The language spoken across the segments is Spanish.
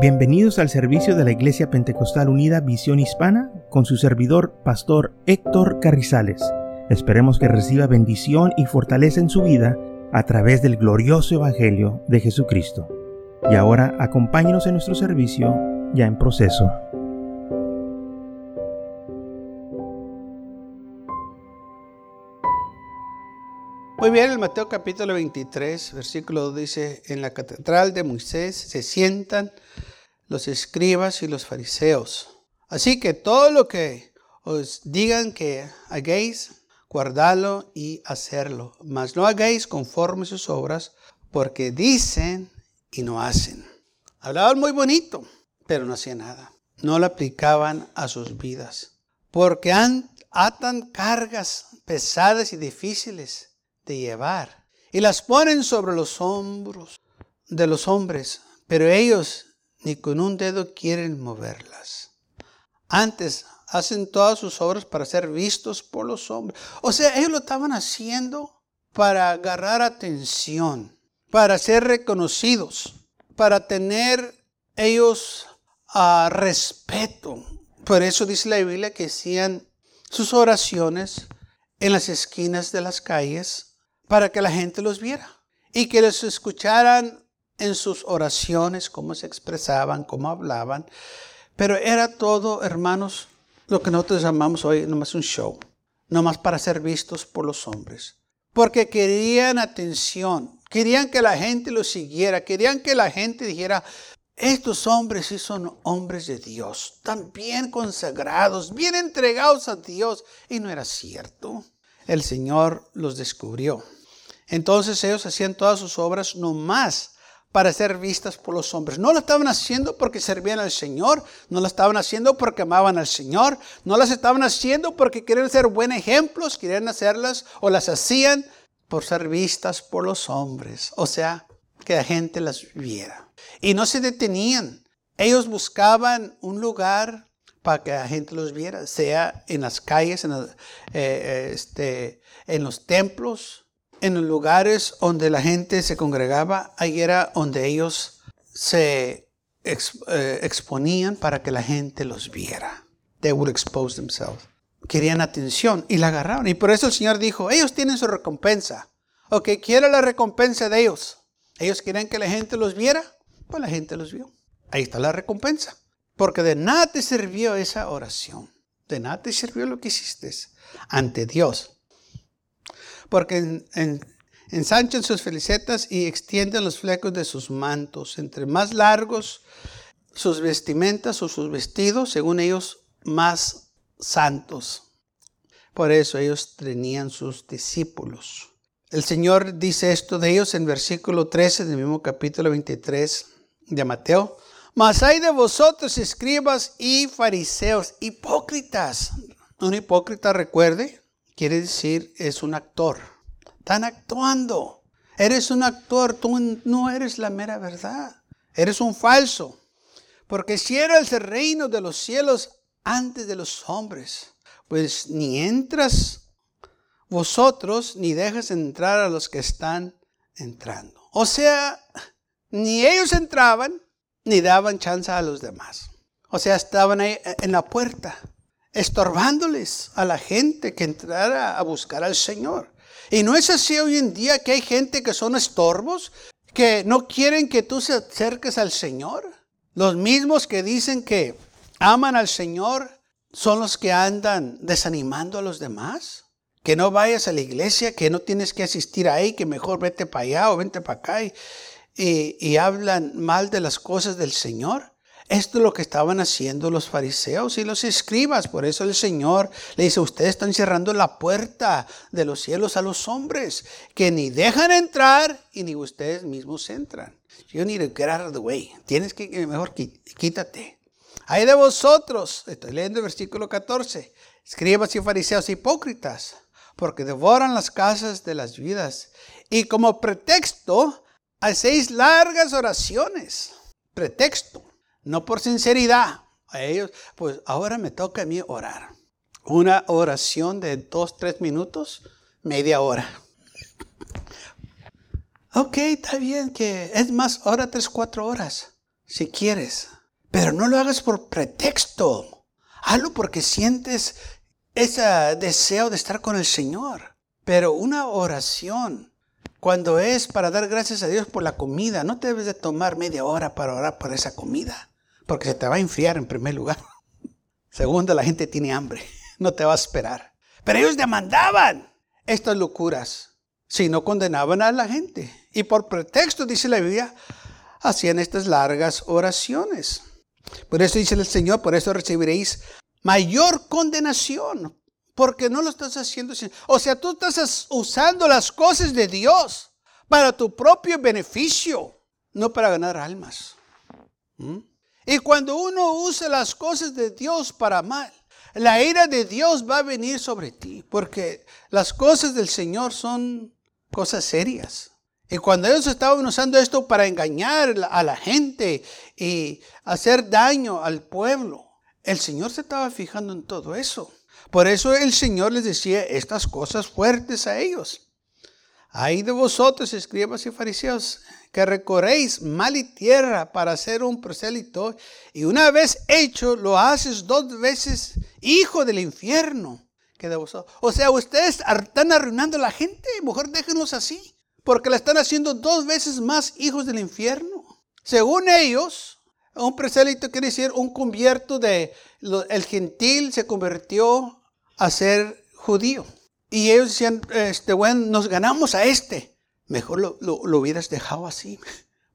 Bienvenidos al servicio de la Iglesia Pentecostal Unida Visión Hispana con su servidor, Pastor Héctor Carrizales. Esperemos que reciba bendición y fortaleza en su vida a través del glorioso Evangelio de Jesucristo. Y ahora acompáñenos en nuestro servicio ya en proceso. Muy bien, el Mateo capítulo 23, versículo 2 dice, en la catedral de Moisés se sientan los escribas y los fariseos. Así que todo lo que os digan que hagáis, guardalo y hacerlo. Mas no hagáis conforme sus obras, porque dicen y no hacen. Hablaban muy bonito, pero no hacían nada. No lo aplicaban a sus vidas. Porque atan cargas pesadas y difíciles de llevar y las ponen sobre los hombros de los hombres, pero ellos ni con un dedo quieren moverlas. Antes hacen todas sus obras para ser vistos por los hombres. O sea, ellos lo estaban haciendo para agarrar atención, para ser reconocidos, para tener ellos a respeto. Por eso dice la Biblia que hacían sus oraciones en las esquinas de las calles para que la gente los viera y que los escucharan en sus oraciones, cómo se expresaban, cómo hablaban. Pero era todo, hermanos, lo que nosotros llamamos hoy nomás un show, nomás para ser vistos por los hombres. Porque querían atención, querían que la gente los siguiera, querían que la gente dijera, estos hombres sí son hombres de Dios, tan bien consagrados, bien entregados a Dios. Y no era cierto. El Señor los descubrió. Entonces ellos hacían todas sus obras nomás para ser vistas por los hombres. No lo estaban haciendo porque servían al Señor, no lo estaban haciendo porque amaban al Señor, no las estaban haciendo porque querían ser buenos ejemplos, querían hacerlas o las hacían por ser vistas por los hombres, o sea, que la gente las viera. Y no se detenían, ellos buscaban un lugar para que la gente los viera, sea en las calles, en, eh, eh, este, en los templos, en los lugares donde la gente se congregaba, ahí era donde ellos se eh, exponían para que la gente los viera. They would expose themselves. Querían atención y la agarraron. Y por eso el Señor dijo, ellos tienen su recompensa. Ok, quiere la recompensa de ellos. Ellos querían que la gente los viera, pues la gente los vio. Ahí está la recompensa. Porque de nada te sirvió esa oración. De nada te sirvió lo que hiciste ante Dios porque ensanchan sus felicetas y extienden los flecos de sus mantos. Entre más largos sus vestimentas o sus vestidos, según ellos, más santos. Por eso ellos tenían sus discípulos. El Señor dice esto de ellos en versículo 13 del mismo capítulo 23 de Mateo. Mas hay de vosotros, escribas y fariseos, hipócritas. Un hipócrita, recuerde, quiere decir es un actor. Están actuando. Eres un actor, tú no eres la mera verdad. Eres un falso. Porque si eres el reino de los cielos antes de los hombres, pues ni entras vosotros ni dejas entrar a los que están entrando. O sea, ni ellos entraban ni daban chance a los demás. O sea, estaban ahí en la puerta estorbándoles a la gente que entrara a buscar al Señor. Y no es así hoy en día que hay gente que son estorbos, que no quieren que tú se acerques al Señor. Los mismos que dicen que aman al Señor son los que andan desanimando a los demás. Que no vayas a la iglesia, que no tienes que asistir ahí, que mejor vete para allá o vente para acá y, y hablan mal de las cosas del Señor. Esto es lo que estaban haciendo los fariseos y los escribas. Por eso el Señor le dice, ustedes están cerrando la puerta de los cielos a los hombres, que ni dejan entrar y ni ustedes mismos entran. You need to get out of the way. Tienes que, eh, mejor quítate. Hay de vosotros, estoy leyendo el versículo 14, escribas y fariseos hipócritas, porque devoran las casas de las vidas y como pretexto hacéis largas oraciones. Pretexto no por sinceridad. A ellos, pues ahora me toca a mí orar. Una oración de dos, tres minutos, media hora. Ok, está bien que es más, ahora tres, cuatro horas. si quieres. Pero no lo hagas por pretexto. Hazlo porque sientes ese deseo de estar con el Señor. Pero una oración, cuando es para dar gracias a Dios por la comida, no te debes de tomar media hora para orar por esa comida, porque se te va a enfriar en primer lugar. Segundo, la gente tiene hambre, no te va a esperar. Pero ellos demandaban estas locuras, si no condenaban a la gente. Y por pretexto, dice la Biblia, hacían estas largas oraciones. Por eso dice el Señor, por eso recibiréis mayor condenación, porque no lo estás haciendo. O sea, tú estás usando las cosas de Dios para tu propio beneficio, no para ganar almas. ¿Mm? Y cuando uno usa las cosas de Dios para mal, la ira de Dios va a venir sobre ti, porque las cosas del Señor son cosas serias. Y cuando ellos estaban usando esto para engañar a la gente y hacer daño al pueblo, el Señor se estaba fijando en todo eso. Por eso el Señor les decía estas cosas fuertes a ellos. Hay de vosotros, escribas y fariseos, que recorréis mal y tierra para hacer un prosélito, y una vez hecho, lo haces dos veces hijo del infierno vosotros. O sea, ustedes están arruinando a la gente, mejor déjenlos así porque la están haciendo dos veces más hijos del infierno. Según ellos, un presélito quiere decir un convierto de el gentil se convirtió a ser judío. Y ellos decían, este, bueno, nos ganamos a este. Mejor lo, lo hubieras dejado así,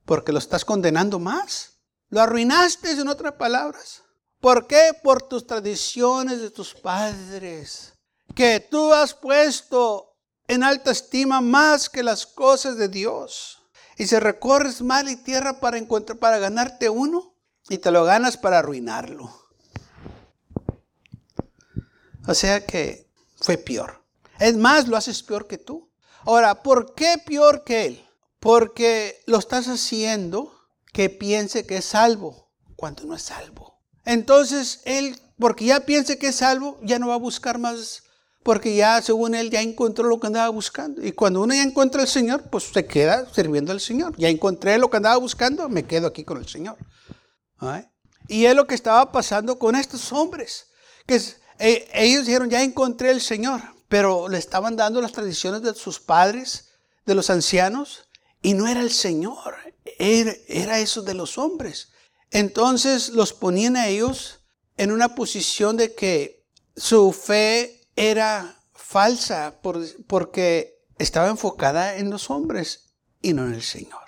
porque lo estás condenando más. Lo arruinaste, en otras palabras. ¿Por qué? Por tus tradiciones de tus padres. Que tú has puesto en alta estima más que las cosas de Dios. Y si recorres mal y tierra para encontrar, para ganarte uno, y te lo ganas para arruinarlo. O sea que fue peor. Es más, lo haces peor que tú. Ahora, ¿por qué peor que él? Porque lo estás haciendo que piense que es salvo cuando no es salvo. Entonces, él, porque ya piense que es salvo, ya no va a buscar más porque ya según él ya encontró lo que andaba buscando. Y cuando uno ya encuentra al Señor, pues se queda sirviendo al Señor. Ya encontré lo que andaba buscando, me quedo aquí con el Señor. Y es lo que estaba pasando con estos hombres. Que e, ellos dijeron, ya encontré al Señor, pero le estaban dando las tradiciones de sus padres, de los ancianos, y no era el Señor, era, era eso de los hombres. Entonces los ponían a ellos en una posición de que su fe era falsa porque estaba enfocada en los hombres y no en el Señor.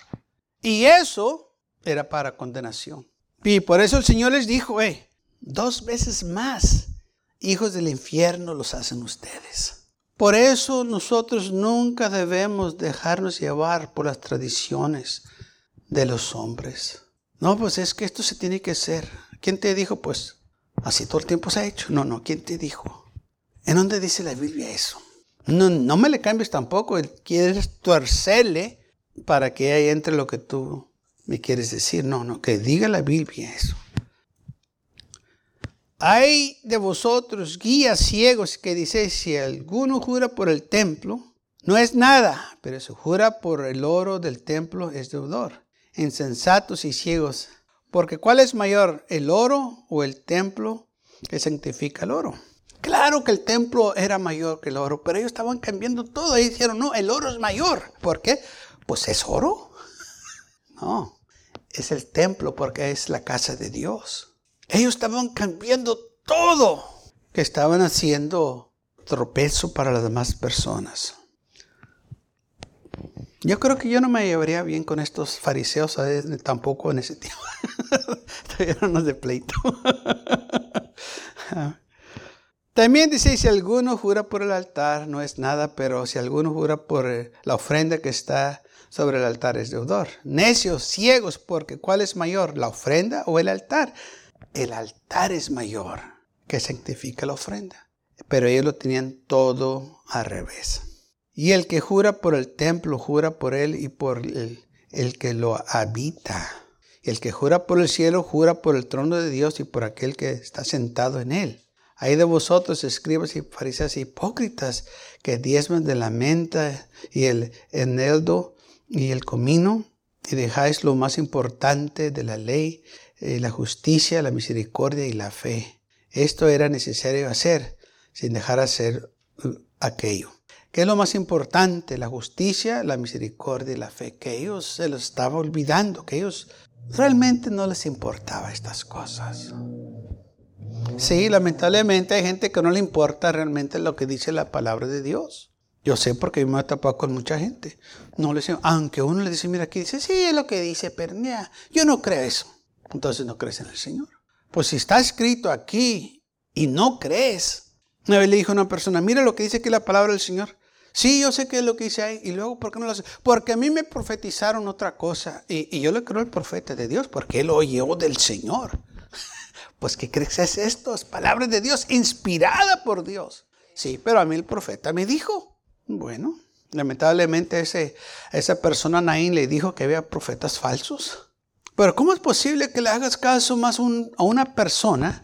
Y eso era para condenación. Y por eso el Señor les dijo, eh, dos veces más hijos del infierno los hacen ustedes. Por eso nosotros nunca debemos dejarnos llevar por las tradiciones de los hombres. No, pues es que esto se tiene que hacer. ¿Quién te dijo? Pues así todo el tiempo se ha hecho. No, no, ¿quién te dijo? ¿En dónde dice la Biblia eso? No, no me le cambies tampoco. Quieres tuercerle para que ahí entre lo que tú me quieres decir. No, no, que diga la Biblia eso. Hay de vosotros guías ciegos que dice, si alguno jura por el templo, no es nada, pero si jura por el oro del templo es deudor. Insensatos y ciegos, porque ¿cuál es mayor, el oro o el templo que santifica el oro? Claro que el templo era mayor que el oro, pero ellos estaban cambiando todo. Y dijeron, no, el oro es mayor. ¿Por qué? Pues es oro. No, es el templo porque es la casa de Dios. Ellos estaban cambiando todo que estaban haciendo tropezo para las demás personas. Yo creo que yo no me llevaría bien con estos fariseos tampoco en ese tiempo. No de pleito. También dice, si alguno jura por el altar, no es nada, pero si alguno jura por eh, la ofrenda que está sobre el altar es deudor. Necios, ciegos, porque ¿cuál es mayor, la ofrenda o el altar? El altar es mayor que santifica la ofrenda. Pero ellos lo tenían todo al revés. Y el que jura por el templo, jura por él y por el, que lo habita. El que jura por el cielo, jura por el trono de Dios y por aquel que está sentado en él. Hay de vosotros, escribas y fariseos hipócritas, que diezman de la menta y el eneldo y el comino, y dejáis lo más importante de la ley, eh, la justicia, la misericordia y la fe. Esto era necesario hacer sin dejar hacer uh, aquello. ¿Qué es lo más importante? La justicia, la misericordia y la fe. Que ellos se los estaba olvidando, que ellos realmente no les importaba estas cosas. Sí, lamentablemente hay gente que no le importa realmente lo que dice la palabra de Dios. Yo sé porque me he tapado con mucha gente. No le aunque uno le dice, mira, aquí dice, sí, es lo que dice, pero yo no creo eso. Entonces no crees en el Señor. Pues si está escrito aquí y no crees. Una vez le dijo a una persona, mira lo que dice aquí la palabra del Señor. Sí, yo sé qué es lo que dice ahí. Y luego, ¿por qué no lo hace? Porque a mí me profetizaron otra cosa. Y, yo le creo al profeta de Dios porque él oyó del Señor. Pues, ¿qué crees que es esto? Es palabra de Dios, inspirada por Dios. Sí, pero a mí el profeta me dijo. Bueno, lamentablemente ese, esa persona Naín le dijo que había profetas falsos. Pero ¿cómo es posible que le hagas caso más a una persona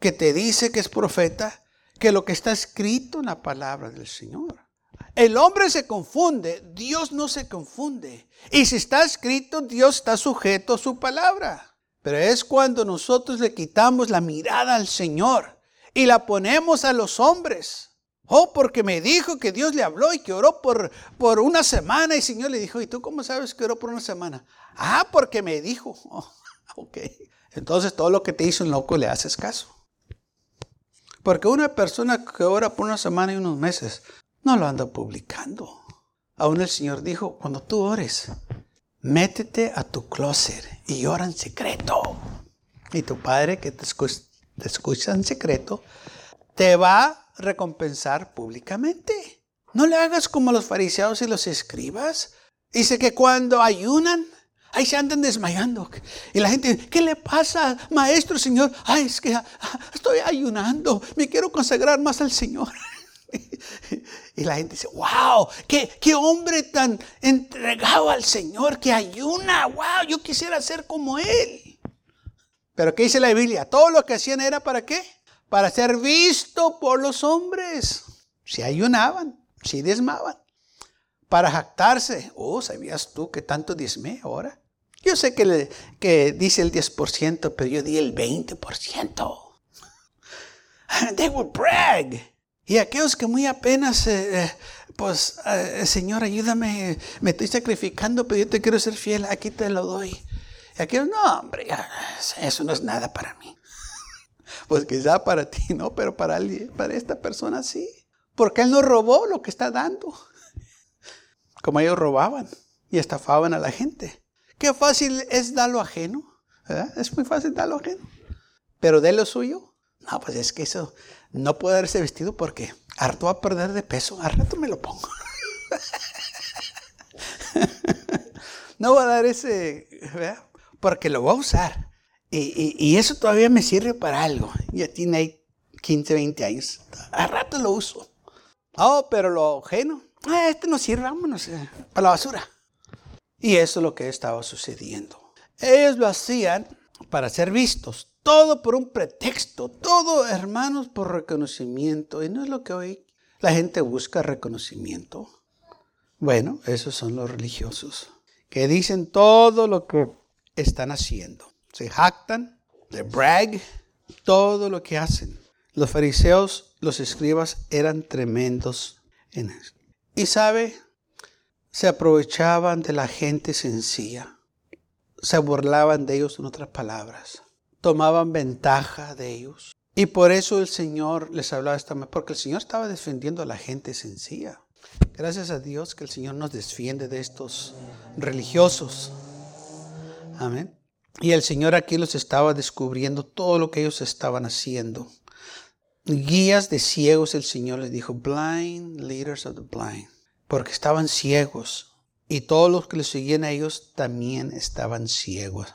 que te dice que es profeta que lo que está escrito en la palabra del Señor? El hombre se confunde, Dios no se confunde. Y si está escrito, Dios está sujeto a su palabra. Pero es cuando nosotros le quitamos la mirada al Señor y la ponemos a los hombres. Oh, porque me dijo que Dios le habló y que oró por, por una semana. Y el Señor le dijo, ¿y tú cómo sabes que oró por una semana? Ah, porque me dijo. Oh, ok. Entonces todo lo que te hizo un loco le haces caso. Porque una persona que ora por una semana y unos meses no lo anda publicando. Aún el Señor dijo, cuando tú ores, métete a tu closet y ora en secreto. Y tu padre que te escucha, en secreto, te va a recompensar públicamente. No le hagas como los fariseos y los escribas. Dice que cuando ayunan, ahí se andan desmayando. Y la gente, ¿qué le pasa, maestro, Señor? Ay, es que ah, estoy ayunando, me quiero consagrar más al Señor. Y la gente dice, wow, ¿qué, qué hombre tan entregado al Señor que ayuna, wow, yo quisiera ser como él. Pero ¿qué dice la Biblia? Todo lo que hacían era para qué? Para ser visto por los hombres. Si ayunaban, si diezmaban. Para jactarse. Oh, ¿sabías tú que tanto diezmé ahora? Yo sé que, dice el 10%, pero yo di el 20%. They would brag. Y aquellos que muy apenas, eh, eh, pues, eh, Señor, ayúdame, me estoy sacrificando, pero yo te quiero ser fiel, aquí te lo doy. Y aquellos, no, hombre, eso no es nada para mí. Pues quizá para ti no, pero para, alguien, para esta persona sí. Porque Él no robó lo que está dando. Como ellos robaban y estafaban a la gente. Qué fácil es dar lo ajeno. Es muy fácil dar lo ajeno. Pero de lo suyo, no, pues es que eso no puedo dar ese vestido porque harto a perder de peso. Al rato me lo pongo. no voy a dar ese, porque lo voy a usar. Y, eso todavía me sirve para algo. Ya tiene 15, 20 años. Al rato lo uso. Oh, pero lo ajeno. Ah, este no sirve, vámonos eh, para la basura. Y eso es lo que estaba sucediendo. Ellos lo hacían para ser vistos. Todo por un pretexto, todo hermanos por reconocimiento. Y no es lo que hoy la gente busca reconocimiento. Bueno, esos son los religiosos, que dicen todo lo que están haciendo. Se jactan, de brag, todo lo que hacen. Los fariseos, los escribas eran tremendos en eso. Y sabe, se aprovechaban de la gente sencilla. Se burlaban de ellos en otras palabras tomaban ventaja de ellos. Y por eso el Señor les hablaba esta manera, porque el Señor estaba defendiendo a la gente sencilla. Gracias a Dios que el Señor nos defiende de estos religiosos. Amén. Y el Señor aquí los estaba descubriendo todo lo que ellos estaban haciendo. Guías de ciegos, el Señor les dijo, blind leaders of the blind, porque estaban ciegos. Y todos los que les seguían a ellos también estaban ciegos.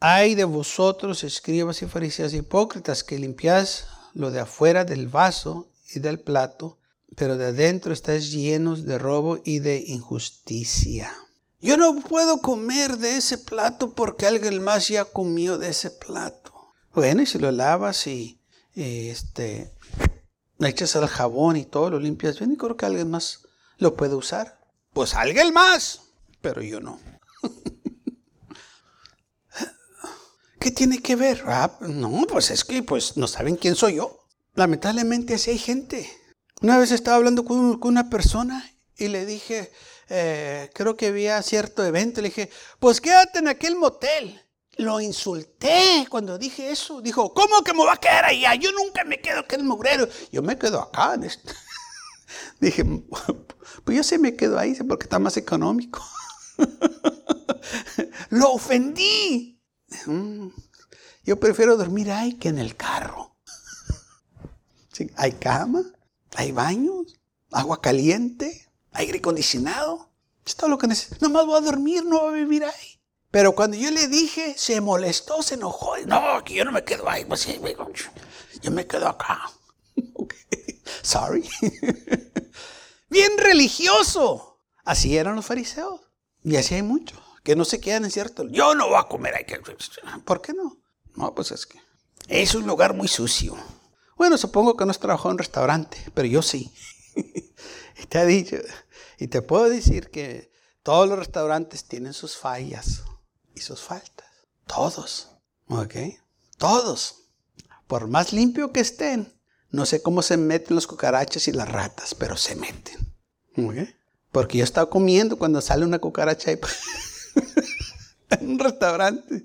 Ay de vosotros, escribas y fariseos hipócritas, que limpiáis lo de afuera del vaso y del plato, pero de adentro estáis llenos de robo y de injusticia. Yo no puedo comer de ese plato porque alguien más ya comió de ese plato. Bueno, y si lo lavas y, este, le echas al jabón y todo, lo limpias bien y creo que alguien más lo puede usar. Pues alguien más, pero yo no. ¿Qué tiene que ver? Ah, no, pues es que pues no saben quién soy yo. Lamentablemente así hay gente. Una vez estaba hablando con, una persona y le dije, eh, creo que había cierto evento, le dije, pues quédate en aquel motel. Lo insulté cuando dije eso. Dijo, ¿cómo que me va a quedar allá? Yo nunca me quedo aquí en el mugrero. Yo me quedo acá. Este. Dije, pues yo sí me quedo ahí porque está más económico. Lo ofendí. Mm, yo prefiero dormir ahí que en el carro. hay cama, hay baños, agua caliente, aire acondicionado. Es todo lo que necesito. Nomás voy a dormir, no voy a vivir ahí. Pero cuando yo le dije, se molestó, se enojó. No, que yo no me quedo ahí. Pues, yo me quedo acá. Sorry. Bien religioso. Así eran los fariseos. Y así hay muchos que no se quedan en cierto. Yo no voy a comer ahí. ¿Por qué no? No, pues es que es un lugar muy sucio. Bueno, supongo que no has trabajado en restaurante, pero yo sí. ha dicho, y te puedo decir que todos los restaurantes tienen sus fallas y sus faltas. Todos. ¿Ok? Todos. Por más limpio que estén, no sé cómo se meten los cucarachas y las ratas, pero se meten. ¿Ok? Porque yo estaba comiendo cuando sale una cucaracha en un restaurante.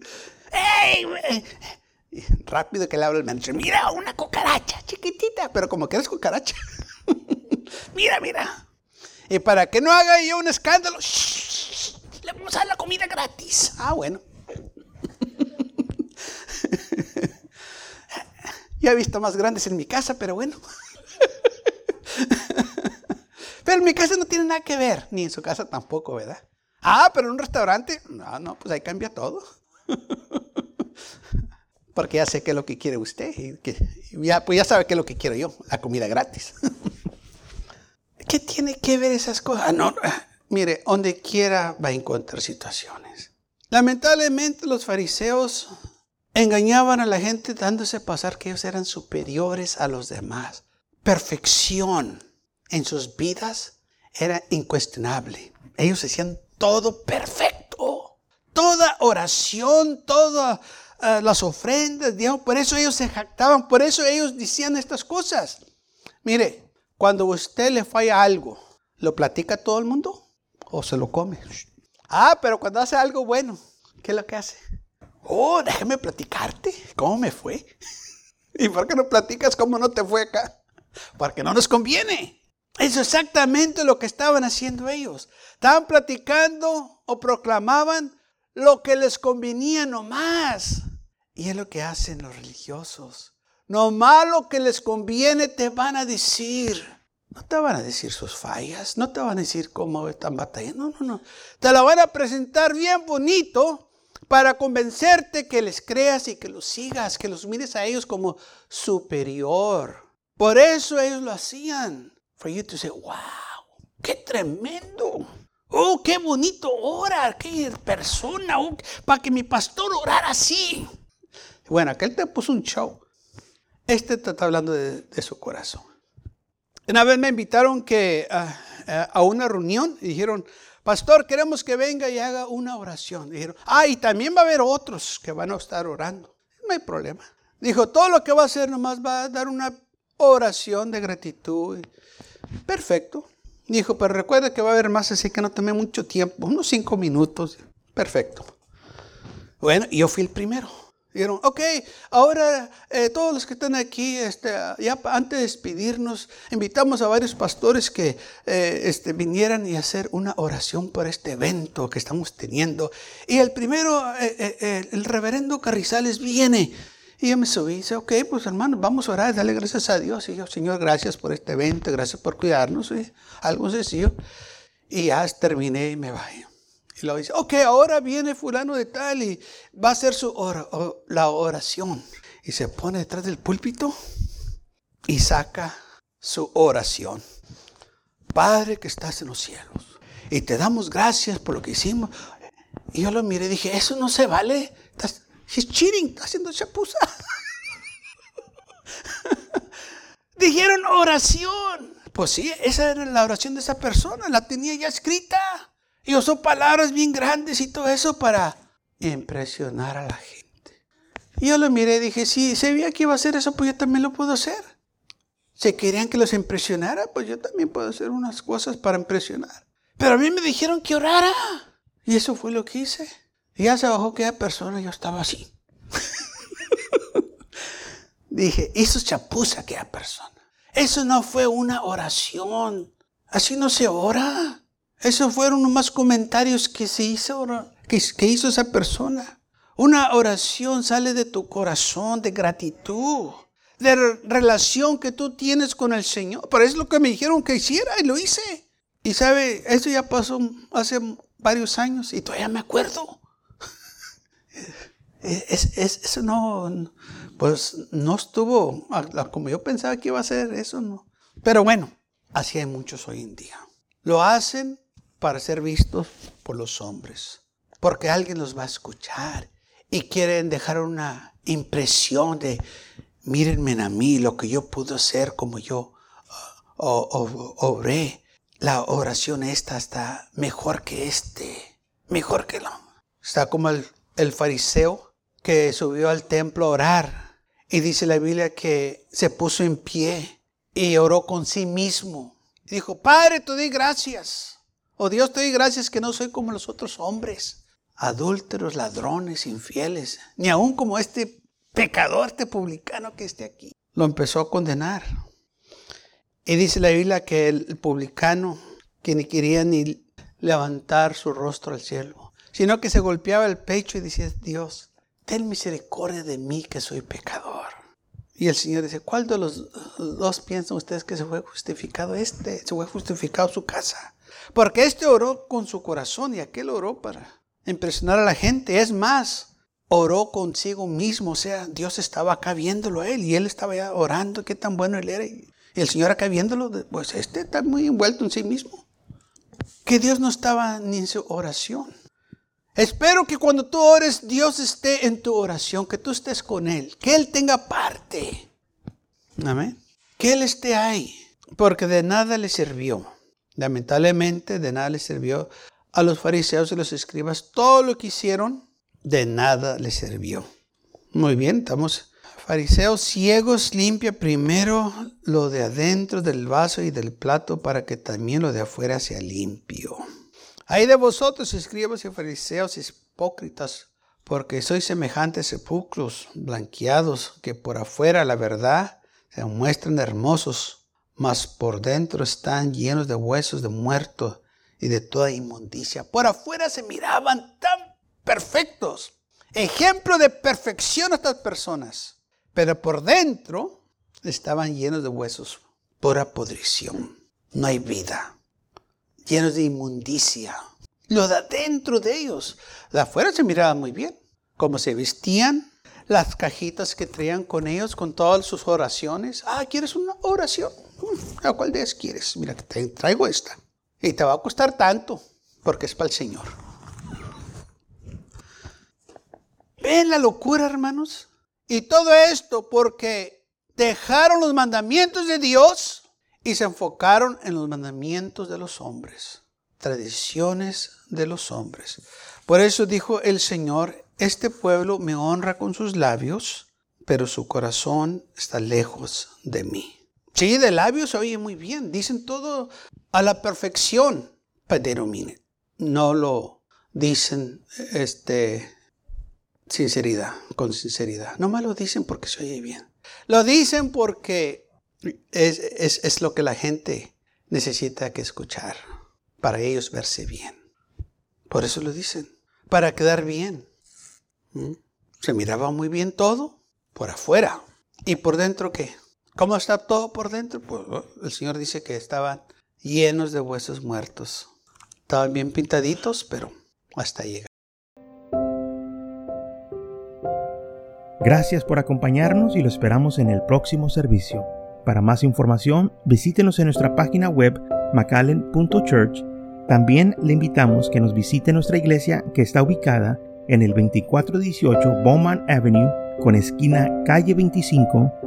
¡Ey! rápido que le habla el manager. Mira, una cucaracha chiquitita, pero como que eres cucaracha. mira, mira. Y para que no haga yo un escándalo, le vamos a dar la comida gratis. Ah, bueno. ya he visto más grandes en mi casa, pero bueno. pero en mi casa no tiene nada que ver, ni en su casa tampoco, ¿verdad? Ah, pero en un restaurante, no, no, pues ahí cambia todo. Porque ya sé qué es lo que quiere usted. Y que, ya, pues ya sabe qué es lo que quiero yo, la comida gratis. ¿Qué tiene que ver esas cosas? Ah, no, mire, donde quiera va a encontrar situaciones. Lamentablemente los fariseos engañaban a la gente dándose a pasar que ellos eran superiores a los demás. Perfección en sus vidas era incuestionable. Ellos hacían todo perfecto. Toda oración, todas eh, las ofrendas, digamos, por eso ellos se jactaban, por eso ellos decían estas cosas. Mire, cuando usted le falla algo, ¿lo platica a todo el mundo o se lo come? Ah, pero cuando hace algo bueno, ¿qué es lo que hace? Oh, déjeme platicarte. ¿Cómo me fue? ¿Y por qué no platicas cómo no te fue acá? Porque no nos conviene. Es exactamente lo que estaban haciendo ellos. Estaban platicando o proclamaban lo que les convenía nomás. Y es lo que hacen los religiosos. No malo que les conviene te van a decir. No te van a decir sus fallas, no te van a decir cómo están batallando. No, no, no. Te la van a presentar bien bonito para convencerte que les creas y que los sigas, que los mires a ellos como superior. Por eso ellos lo hacían. For you to say, wow, qué tremendo. Oh, qué bonito orar, qué persona, oh, para que mi pastor orara así. Bueno, aquel te puso un show. Este te está hablando de, su corazón. Una vez me invitaron que, ah, ah, a una reunión y dijeron, pastor, queremos que venga y haga una oración. Dijeron, ah, y también va a haber otros que van a estar orando. No hay problema. Dijo, todo lo que va a hacer nomás va a dar una oración de gratitud. Perfecto. Dijo, pero recuerda que va a haber más, así que no tome mucho tiempo, unos cinco minutos. Perfecto. Bueno, yo fui el primero. Dijeron, ok, ahora eh, todos los que están aquí, este, ya antes de despedirnos, invitamos a varios pastores que eh, este, vinieran y hacer una oración por este evento que estamos teniendo. Y el primero, eh, el reverendo Carrizales viene. Y yo me subí y dice, ok, pues hermano, vamos a orar, dale gracias a Dios. Y yo, Señor, gracias por este evento, gracias por cuidarnos. algo sencillo. Y ya terminé y me bajé. Y luego dice, ok, ahora viene fulano de tal y va a hacer su la oración. Y se pone detrás del púlpito y saca su oración. Padre que estás en los cielos. Y te damos gracias por lo que hicimos. Y yo lo miré y dije, eso no se vale. Estás, he's cheating, está haciendo chapuza. Dijeron oración. Pues sí, esa era la oración de esa persona, la tenía ya escrita. Y usó palabras bien grandes y todo eso para impresionar a la gente. Y yo lo miré y dije, si se veía que iba a hacer eso, pues yo también lo puedo hacer. Si querían que los impresionara, pues yo también puedo hacer unas cosas para impresionar. Pero a mí me dijeron que orara. Y eso fue lo que hice. Y ya se bajó aquella persona y yo estaba así. Dije, hizo chapuza aquella persona. Eso no fue una oración. Así no se ora. Esos fueron nomás comentarios que se hizo, que, que hizo esa persona. Una oración sale de tu corazón de gratitud, de relación que tú tienes con el Señor. Pero es lo que me dijeron que hiciera y lo hice. Y sabe, eso ya pasó hace varios años y todavía me acuerdo. Es, eso no, pues no estuvo como yo pensaba que iba a ser, eso no. Pero bueno, así hay muchos hoy en día. Lo hacen para ser vistos por los hombres, porque alguien los va a escuchar y quieren dejar una impresión de, mírenme a mí, lo que yo pude hacer como yo obré. La oración esta está mejor que este, mejor que lo. Está como el, el fariseo que subió al templo a orar y dice la Biblia que se puso en pie y oró con sí mismo. dijo, Padre, te doy gracias. Oh Dios, te doy gracias que no soy como los otros hombres, adúlteros, ladrones, infieles, ni aún como este pecador, este publicano que esté aquí. Lo empezó a condenar. Y dice la Biblia que el publicano, que ni quería ni levantar su rostro al cielo, sino que se golpeaba el pecho y decía, Dios, ten misericordia de mí que soy pecador. Y el Señor dice, ¿cuál de los dos piensan ustedes que se fue justificado? Este se fue justificado su casa. Porque este oró con su corazón y aquel oró para impresionar a la gente. Es más, oró consigo mismo. O sea, Dios estaba acá viéndolo a él y él estaba ya orando qué tan bueno él era. Y el Señor acá viéndolo, pues este está muy envuelto en sí mismo. Que Dios no estaba ni en su oración. Espero que cuando tú ores, Dios esté en tu oración, que tú estés con Él, que Él tenga parte. Amén. Que Él esté ahí, porque de nada le sirvió. Lamentablemente, de nada le sirvió a los fariseos y los escribas. Todo lo que hicieron, de nada le sirvió. Muy bien, estamos. Fariseos ciegos, limpia primero lo de adentro del vaso y del plato para que también lo de afuera sea limpio. Hay de vosotros, escribas y fariseos hipócritas, porque sois semejantes sepulcros blanqueados, que por afuera la verdad se muestran hermosos, mas por dentro están llenos de huesos de muertos y de toda inmundicia. Por afuera se miraban tan perfectos, ejemplo de perfección a estas personas, pero por dentro estaban llenos de huesos, pura podrición. No hay vida llenos de inmundicia. Lo de adentro de ellos. De afuera se miraba muy bien. Cómo se vestían, las cajitas que traían con ellos, con todas sus oraciones. Ah, ¿quieres una oración? ¿A cuál de ellas quieres? Mira, te traigo esta. Y te va a costar tanto, porque es para el Señor. ¿Ven la locura, hermanos? Y todo esto porque dejaron los mandamientos de Dios y se enfocaron en los mandamientos de los hombres, tradiciones de los hombres. Por eso dijo el Señor, este pueblo me honra con sus labios, pero su corazón está lejos de mí. Sí, de labios se oye muy bien, dicen todo a la perfección, pero miren, no lo dicen este sinceridad, con sinceridad. No me lo dicen porque se oye bien. Lo dicen porque es, lo que la gente necesita que escuchar para ellos verse bien. Por eso lo dicen, para quedar bien. ¿Mm? Se miraba muy bien todo por afuera. ¿Y por dentro qué? ¿Cómo está todo por dentro? Pues oh, el Señor dice que estaban llenos de huesos muertos. Estaban bien pintaditos, pero hasta llegar. Gracias por acompañarnos y lo esperamos en el próximo servicio. Para más información, visítenos en nuestra página web macallen.church. También le invitamos que nos visite nuestra iglesia que está ubicada en el 2418 Bowman Avenue con esquina calle 25